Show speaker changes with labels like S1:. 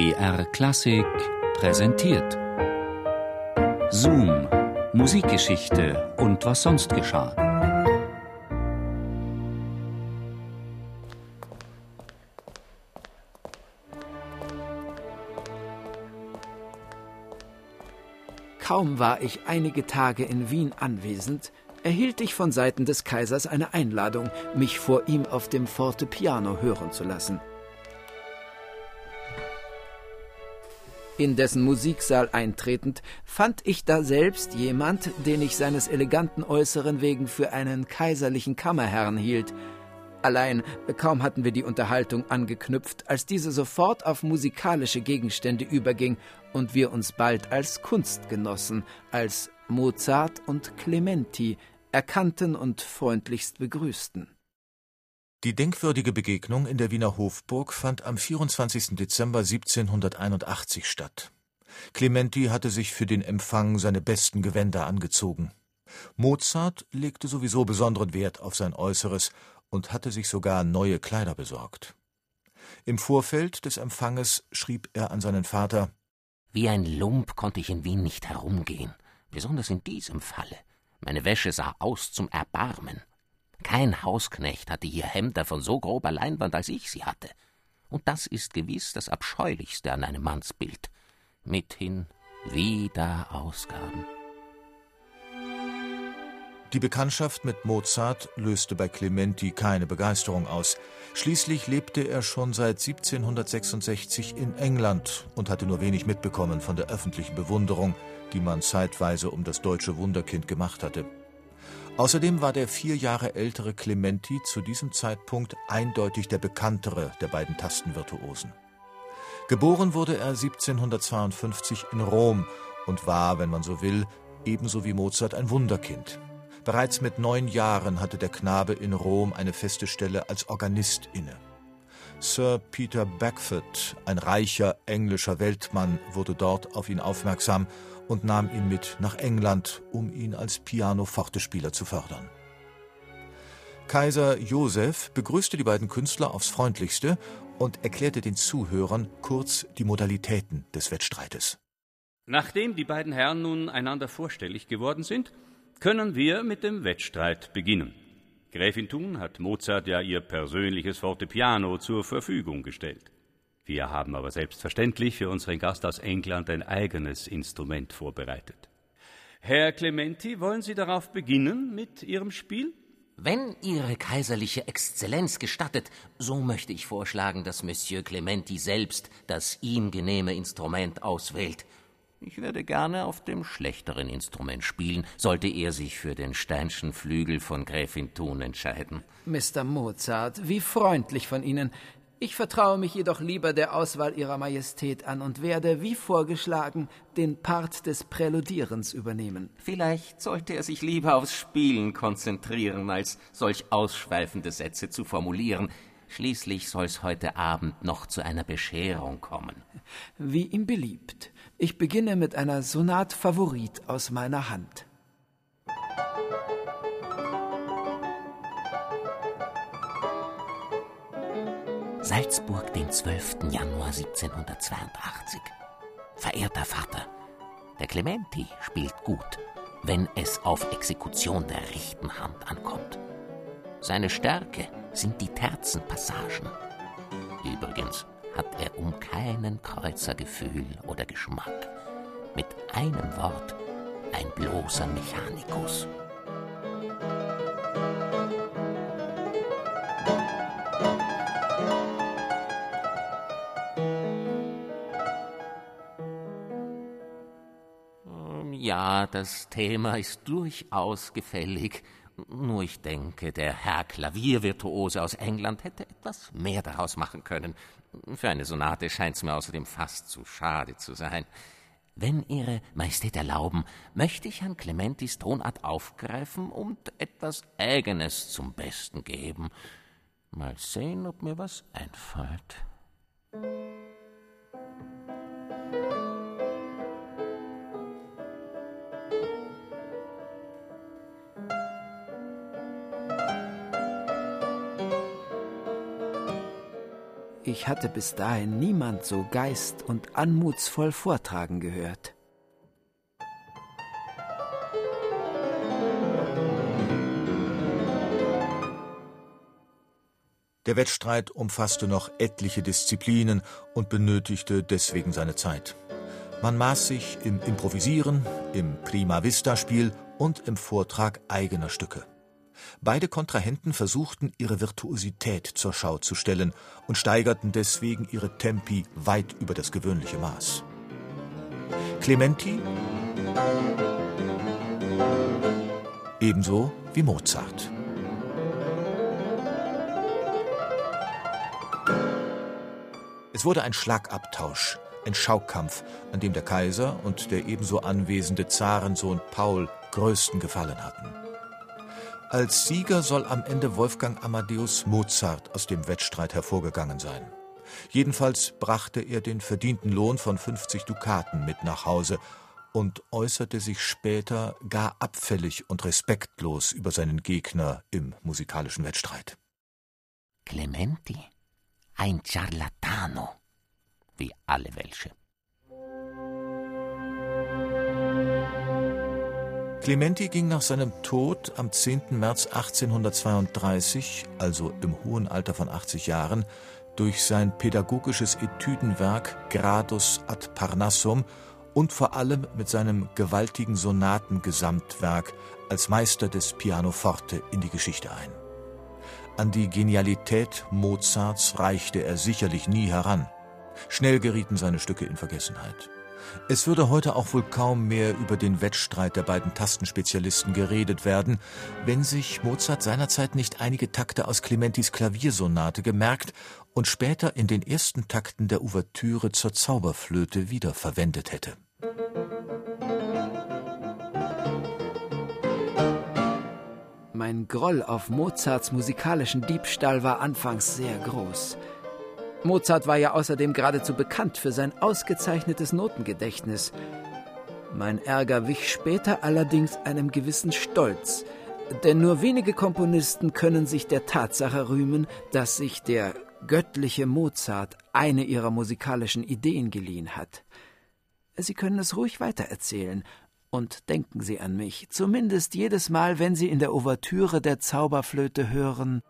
S1: BR Klassik präsentiert. Zoom, Musikgeschichte und was sonst geschah.
S2: Kaum war ich einige Tage in Wien anwesend, erhielt ich von Seiten des Kaisers eine Einladung, mich vor ihm auf dem Fortepiano hören zu lassen. In dessen Musiksaal eintretend, fand ich da selbst jemand, den ich seines eleganten Äußeren wegen für einen kaiserlichen Kammerherrn hielt. Allein kaum hatten wir die Unterhaltung angeknüpft, als diese sofort auf musikalische Gegenstände überging und wir uns bald als Kunstgenossen, als Mozart und Clementi erkannten und freundlichst begrüßten.
S3: Die denkwürdige Begegnung in der Wiener Hofburg fand am 24. Dezember 1781 statt. Clementi hatte sich für den Empfang seine besten Gewänder angezogen. Mozart legte sowieso besonderen Wert auf sein Äußeres und hatte sich sogar neue Kleider besorgt. Im Vorfeld des Empfanges schrieb er an seinen Vater
S4: Wie ein Lump konnte ich in Wien nicht herumgehen, besonders in diesem Falle. Meine Wäsche sah aus zum Erbarmen. Kein Hausknecht hatte hier Hemder von so grober Leinwand, als ich sie hatte. Und das ist gewiss das Abscheulichste an einem Mannsbild. Mithin wieder Ausgaben.
S3: Die Bekanntschaft mit Mozart löste bei Clementi keine Begeisterung aus. Schließlich lebte er schon seit 1766 in England und hatte nur wenig mitbekommen von der öffentlichen Bewunderung, die man zeitweise um das deutsche Wunderkind gemacht hatte. Außerdem war der vier Jahre ältere Clementi zu diesem Zeitpunkt eindeutig der bekanntere der beiden Tastenvirtuosen. Geboren wurde er 1752 in Rom und war, wenn man so will, ebenso wie Mozart ein Wunderkind. Bereits mit neun Jahren hatte der Knabe in Rom eine feste Stelle als Organist inne. Sir Peter Beckford, ein reicher englischer Weltmann, wurde dort auf ihn aufmerksam und nahm ihn mit nach England, um ihn als Pianofortespieler zu fördern. Kaiser Joseph begrüßte die beiden Künstler aufs freundlichste und erklärte den Zuhörern kurz die Modalitäten des Wettstreites.
S5: Nachdem die beiden Herren nun einander vorstellig geworden sind, können wir mit dem Wettstreit beginnen. Gräfin Thun hat Mozart ja ihr persönliches Fortepiano zur Verfügung gestellt. Wir haben aber selbstverständlich für unseren Gast aus England ein eigenes Instrument vorbereitet. Herr Clementi, wollen Sie darauf beginnen mit Ihrem Spiel?
S4: Wenn Ihre kaiserliche Exzellenz gestattet, so möchte ich vorschlagen, dass Monsieur Clementi selbst das ihm genehme Instrument auswählt. Ich werde gerne auf dem schlechteren Instrument spielen, sollte er sich für den Steinschen Flügel von Gräfin Thun entscheiden.
S2: Mr. Mozart, wie freundlich von Ihnen. Ich vertraue mich jedoch lieber der Auswahl Ihrer Majestät an und werde, wie vorgeschlagen, den Part des Präludierens übernehmen.
S4: Vielleicht sollte er sich lieber aufs Spielen konzentrieren, als solch ausschweifende Sätze zu formulieren. Schließlich soll's heute Abend noch zu einer Bescherung kommen.
S2: Wie ihm beliebt. Ich beginne mit einer Sonat Favorit aus meiner Hand.
S4: Salzburg, den 12. Januar 1782. Verehrter Vater, der Clementi spielt gut, wenn es auf Exekution der rechten Hand ankommt. Seine Stärke sind die Terzenpassagen. Übrigens hat er um keinen Kreuzergefühl oder Geschmack. Mit einem Wort ein bloßer Mechanikus. Ja, das Thema ist durchaus gefällig. Nur ich denke, der Herr Klaviervirtuose aus England hätte etwas mehr daraus machen können. Für eine Sonate scheint's mir außerdem fast zu schade zu sein. Wenn Ihre Majestät erlauben, möchte ich Herrn Clementis Tonart aufgreifen und etwas Eigenes zum Besten geben. Mal sehen, ob mir was einfällt.
S2: Ich hatte bis dahin niemand so geist- und anmutsvoll vortragen gehört.
S3: Der Wettstreit umfasste noch etliche Disziplinen und benötigte deswegen seine Zeit. Man maß sich im Improvisieren, im Prima Vista Spiel und im Vortrag eigener Stücke. Beide Kontrahenten versuchten ihre Virtuosität zur Schau zu stellen und steigerten deswegen ihre Tempi weit über das gewöhnliche Maß. Clementi ebenso wie Mozart. Es wurde ein Schlagabtausch, ein Schaukampf, an dem der Kaiser und der ebenso anwesende Zarensohn Paul größten Gefallen hatten. Als Sieger soll am Ende Wolfgang Amadeus Mozart aus dem Wettstreit hervorgegangen sein. Jedenfalls brachte er den verdienten Lohn von 50 Dukaten mit nach Hause und äußerte sich später gar abfällig und respektlos über seinen Gegner im musikalischen Wettstreit.
S4: Clementi, ein Ciarlatano, wie alle Welsche.
S3: Clementi ging nach seinem Tod am 10. März 1832, also im hohen Alter von 80 Jahren, durch sein pädagogisches Etüdenwerk Gradus ad Parnassum und vor allem mit seinem gewaltigen Sonatengesamtwerk als Meister des Pianoforte in die Geschichte ein. An die Genialität Mozarts reichte er sicherlich nie heran. Schnell gerieten seine Stücke in Vergessenheit. Es würde heute auch wohl kaum mehr über den Wettstreit der beiden Tastenspezialisten geredet werden, wenn sich Mozart seinerzeit nicht einige Takte aus Clementis Klaviersonate gemerkt und später in den ersten Takten der Ouvertüre zur Zauberflöte wiederverwendet hätte.
S2: Mein Groll auf Mozarts musikalischen Diebstahl war anfangs sehr groß. Mozart war ja außerdem geradezu bekannt für sein ausgezeichnetes Notengedächtnis. Mein Ärger wich später allerdings einem gewissen Stolz, denn nur wenige Komponisten können sich der Tatsache rühmen, dass sich der göttliche Mozart eine ihrer musikalischen Ideen geliehen hat. Sie können es ruhig weitererzählen, und denken Sie an mich, zumindest jedes Mal, wenn Sie in der Ouvertüre der Zauberflöte hören